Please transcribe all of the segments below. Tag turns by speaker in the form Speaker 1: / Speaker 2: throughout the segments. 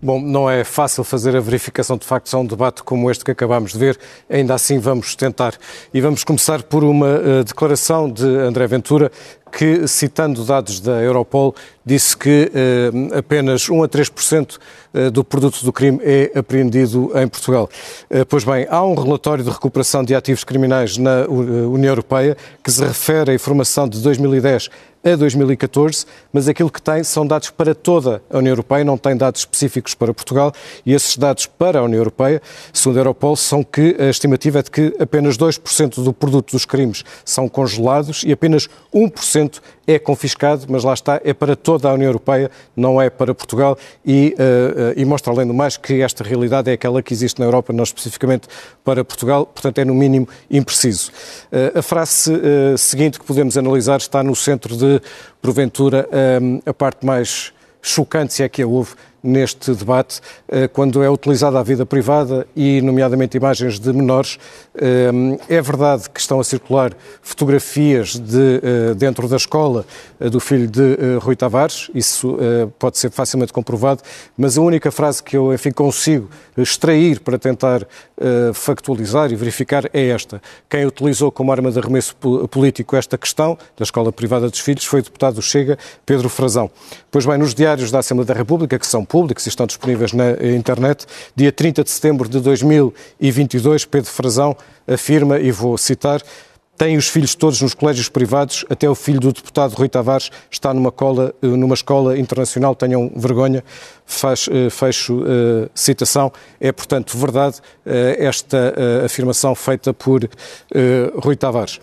Speaker 1: Bom, não é fácil fazer a verificação de facto a um debate como este que acabámos de ver, ainda assim vamos tentar. E vamos começar por uma uh, declaração de André Ventura, que, citando dados da Europol, disse que uh, apenas 1 a 3% uh, do produto do crime é apreendido em Portugal. Uh, pois bem, há um relatório de recuperação de ativos criminais na União Europeia que se refere à informação de 2010 a 2014, mas aquilo que tem são dados para toda a União Europeia, não tem dados específicos para Portugal, e esses dados para a União Europeia, segundo a Europol, são que a estimativa é de que apenas 2% do produto dos crimes são congelados e apenas 1% é confiscado, mas lá está, é para toda a União Europeia, não é para Portugal, e, uh, uh, e mostra além do mais que esta realidade é aquela que existe na Europa, não especificamente para Portugal, portanto é no mínimo impreciso. Uh, a frase seguinte que podemos analisar está no centro de, porventura, a parte mais chocante, se é que a houve, neste debate, eh, quando é utilizada a vida privada e, nomeadamente, imagens de menores. Eh, é verdade que estão a circular fotografias de, eh, dentro da escola do filho de Rui Tavares, isso pode ser facilmente comprovado, mas a única frase que eu, enfim, consigo extrair para tentar factualizar e verificar é esta. Quem utilizou como arma de arremesso político esta questão da escola privada dos filhos foi o deputado Chega, Pedro Frazão. Pois bem, nos diários da Assembleia da República, que são públicos e estão disponíveis na internet. Dia 30 de setembro de 2022, Pedro Frazão afirma, e vou citar, tem os filhos todos nos colégios privados, até o filho do deputado Rui Tavares está numa, cola, numa escola internacional, tenham vergonha, faz, eh, fecho uh, citação. É, portanto, verdade uh, esta uh, afirmação feita por Rui Tavares.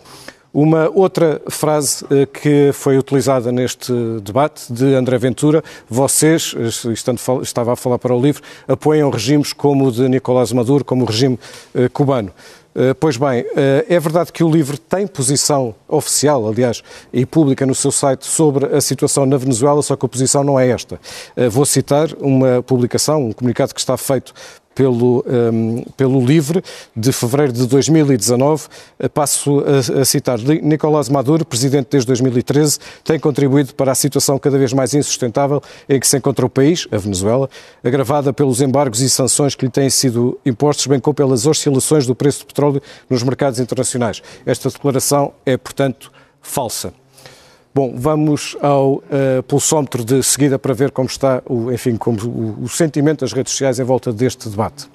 Speaker 1: Uma outra frase eh, que foi utilizada neste debate de André Ventura, vocês, eh, estando, estava a falar para o livro, apoiam regimes como o de Nicolás Maduro, como o regime eh, cubano. Pois bem, é verdade que o livro tem posição oficial, aliás, e pública no seu site sobre a situação na Venezuela, só que a posição não é esta. Vou citar uma publicação, um comunicado que está feito pelo, um, pelo LIVRE, de fevereiro de 2019. Passo a, a citar: Nicolás Maduro, presidente desde 2013, tem contribuído para a situação cada vez mais insustentável em que se encontra o país, a Venezuela, agravada pelos embargos e sanções que lhe têm sido impostos, bem como pelas oscilações do preço do petróleo nos mercados internacionais. Esta declaração é, portanto, falsa. Bom, vamos ao uh, pulsómetro de seguida para ver como está o, enfim, como o, o sentimento das redes sociais em volta deste debate.